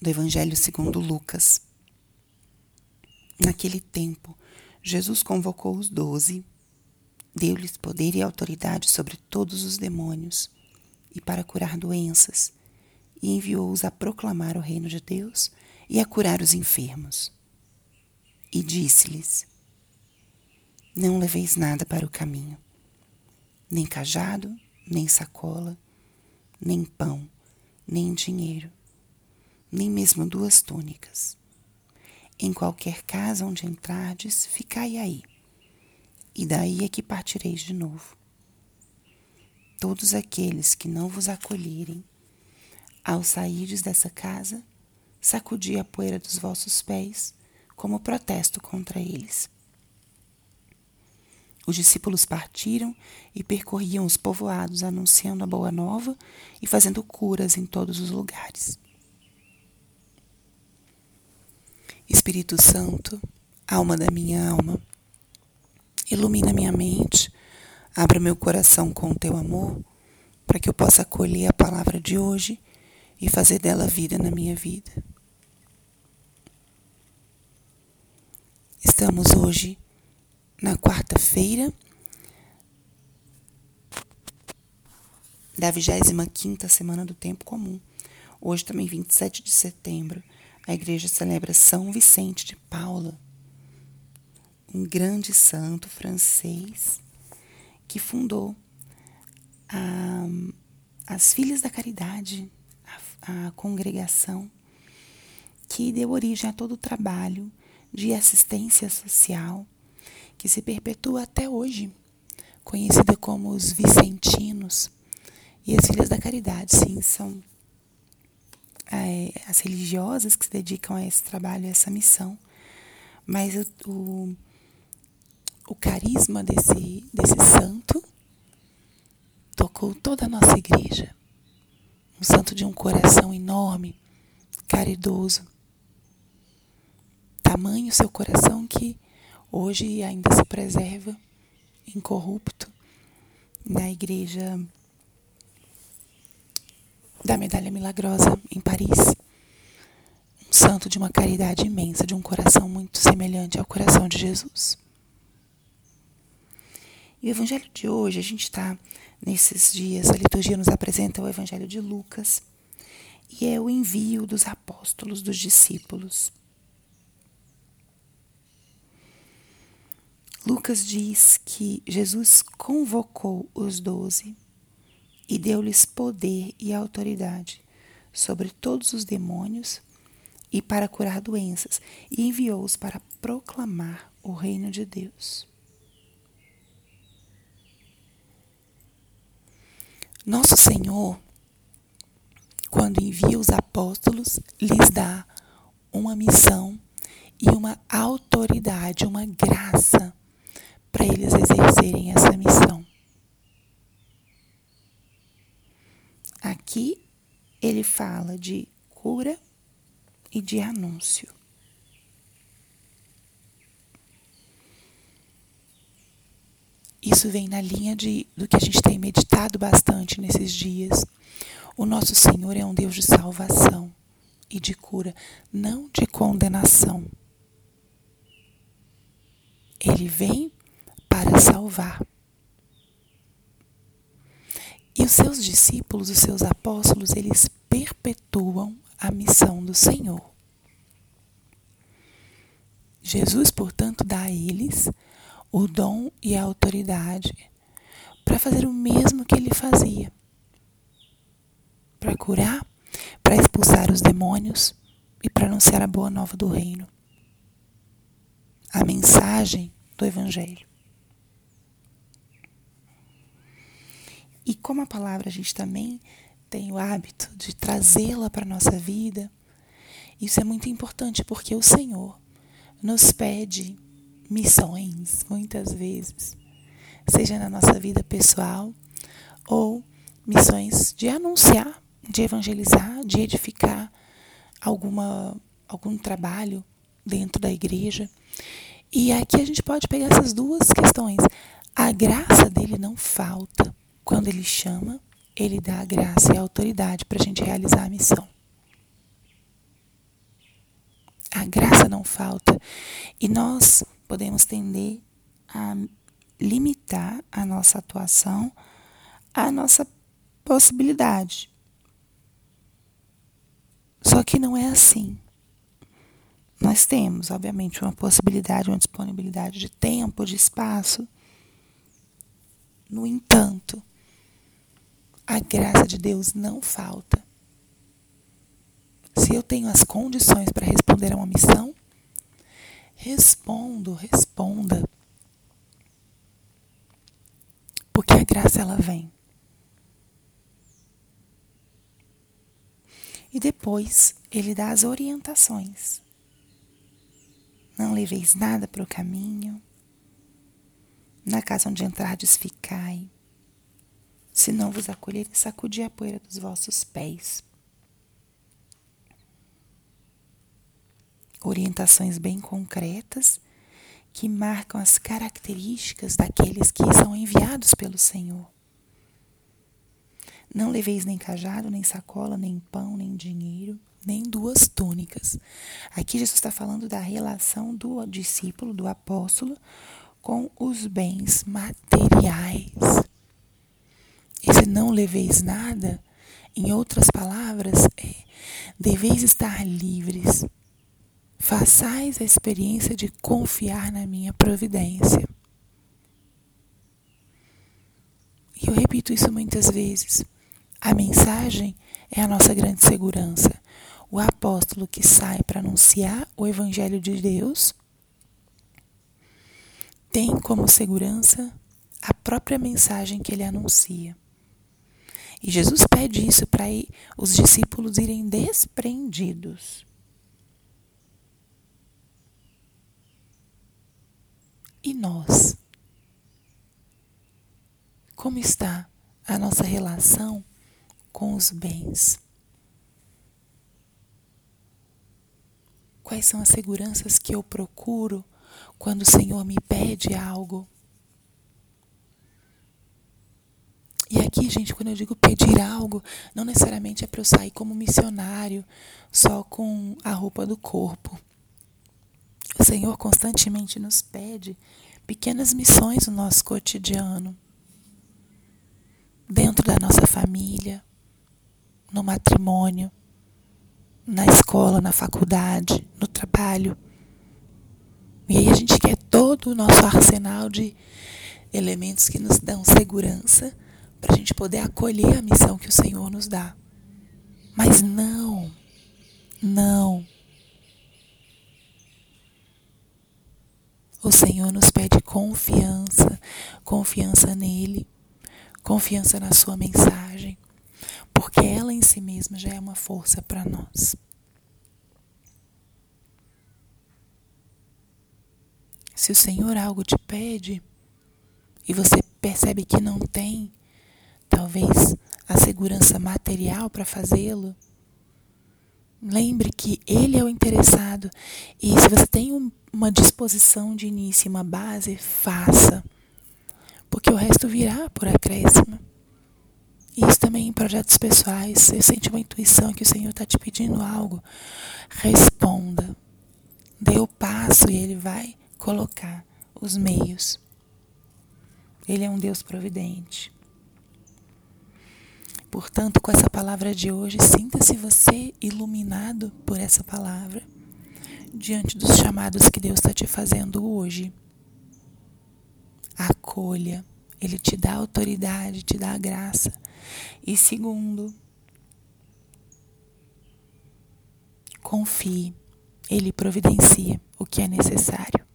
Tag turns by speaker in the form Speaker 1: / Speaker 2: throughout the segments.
Speaker 1: do Evangelho segundo Lucas. Naquele tempo, Jesus convocou os doze, deu-lhes poder e autoridade sobre todos os demônios e para curar doenças, e enviou-os a proclamar o reino de Deus e a curar os enfermos. E disse-lhes: Não leveis nada para o caminho, nem cajado, nem sacola, nem pão, nem dinheiro, nem mesmo duas túnicas. Em qualquer casa onde entrardes, ficai aí, e daí é que partireis de novo. Todos aqueles que não vos acolherem, ao sairdes dessa casa, sacudi a poeira dos vossos pés como protesto contra eles. Os discípulos partiram e percorriam os povoados, anunciando a boa nova e fazendo curas em todos os lugares. Espírito Santo, alma da minha alma, ilumina minha mente, abra meu coração com o teu amor, para que eu possa acolher a palavra de hoje e fazer dela vida na minha vida. Estamos hoje na quarta-feira da 25ª semana do tempo comum. Hoje também 27 de setembro, a igreja celebra São Vicente de Paula, um grande santo francês que fundou a, as Filhas da Caridade, a, a congregação que deu origem a todo o trabalho de assistência social que se perpetua até hoje, conhecida como os vicentinos. E as filhas da caridade, sim, são as religiosas que se dedicam a esse trabalho, a essa missão. Mas o, o, o carisma desse, desse santo tocou toda a nossa igreja. Um santo de um coração enorme, caridoso. Tamanho seu coração que hoje ainda se preserva incorrupto na igreja da Medalha Milagrosa em Paris. Um santo de uma caridade imensa, de um coração muito semelhante ao coração de Jesus. E o evangelho de hoje, a gente está nesses dias, a liturgia nos apresenta o evangelho de Lucas, e é o envio dos apóstolos, dos discípulos. Lucas diz que Jesus convocou os doze e deu-lhes poder e autoridade sobre todos os demônios e para curar doenças, e enviou-os para proclamar o reino de Deus. Nosso Senhor, quando envia os apóstolos, lhes dá uma missão e uma autoridade, uma graça para eles exercerem essa missão. Aqui ele fala de cura e de anúncio. Isso vem na linha de, do que a gente tem meditado bastante nesses dias. O nosso Senhor é um Deus de salvação e de cura, não de condenação. Ele vem para salvar. E os seus discípulos, os seus apóstolos, eles perpetuam a missão do Senhor. Jesus, portanto, dá a eles o dom e a autoridade para fazer o mesmo que ele fazia. Para curar, para expulsar os demônios e para anunciar a boa nova do reino. A mensagem do Evangelho. E como a palavra a gente também tem o hábito de trazê-la para a nossa vida, isso é muito importante porque o Senhor nos pede missões, muitas vezes, seja na nossa vida pessoal ou missões de anunciar, de evangelizar, de edificar alguma, algum trabalho dentro da igreja. E aqui a gente pode pegar essas duas questões. A graça dele não falta. Quando Ele chama, Ele dá a graça e a autoridade para a gente realizar a missão. A graça não falta. E nós podemos tender a limitar a nossa atuação à nossa possibilidade. Só que não é assim. Nós temos, obviamente, uma possibilidade, uma disponibilidade de tempo, de espaço. No entanto, a graça de Deus não falta. Se eu tenho as condições para responder a uma missão, respondo, responda. Porque a graça ela vem. E depois ele dá as orientações. Não leveis nada para o caminho. Na casa onde entrardes, ficai. Se não vos acolher, sacudi a poeira dos vossos pés. Orientações bem concretas que marcam as características daqueles que são enviados pelo Senhor. Não leveis nem cajado, nem sacola, nem pão, nem dinheiro, nem duas túnicas. Aqui Jesus está falando da relação do discípulo, do apóstolo, com os bens materiais. Esse não leveis nada, em outras palavras, é deveis estar livres. Façais a experiência de confiar na minha providência. E eu repito isso muitas vezes. A mensagem é a nossa grande segurança. O apóstolo que sai para anunciar o Evangelho de Deus tem como segurança a própria mensagem que ele anuncia. E Jesus pede isso para os discípulos irem desprendidos. E nós? Como está a nossa relação com os bens? Quais são as seguranças que eu procuro quando o Senhor me pede algo? E aqui, gente, quando eu digo pedir algo, não necessariamente é para eu sair como missionário, só com a roupa do corpo. O Senhor constantemente nos pede pequenas missões no nosso cotidiano, dentro da nossa família, no matrimônio, na escola, na faculdade, no trabalho. E aí a gente quer todo o nosso arsenal de elementos que nos dão segurança para a gente poder acolher a missão que o Senhor nos dá. Mas não, não. O Senhor nos pede confiança, confiança nele, confiança na Sua mensagem, porque ela em si mesma já é uma força para nós. Se o Senhor algo te pede e você percebe que não tem, talvez a segurança material para fazê-lo, lembre que Ele é o interessado e se você tem um, uma disposição de início, uma base, faça, porque o resto virá por acréscimo. Isso também em projetos pessoais. Você sente uma intuição que o Senhor está te pedindo algo. Responda. Dê o passo e Ele vai colocar os meios. Ele é um Deus providente. Portanto, com essa palavra de hoje, sinta-se você iluminado por essa palavra diante dos chamados que Deus está te fazendo hoje. Acolha. Ele te dá autoridade, te dá a graça. E segundo, confie. Ele providencia o que é necessário.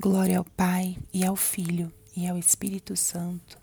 Speaker 1: Glória ao Pai e ao Filho e ao Espírito Santo,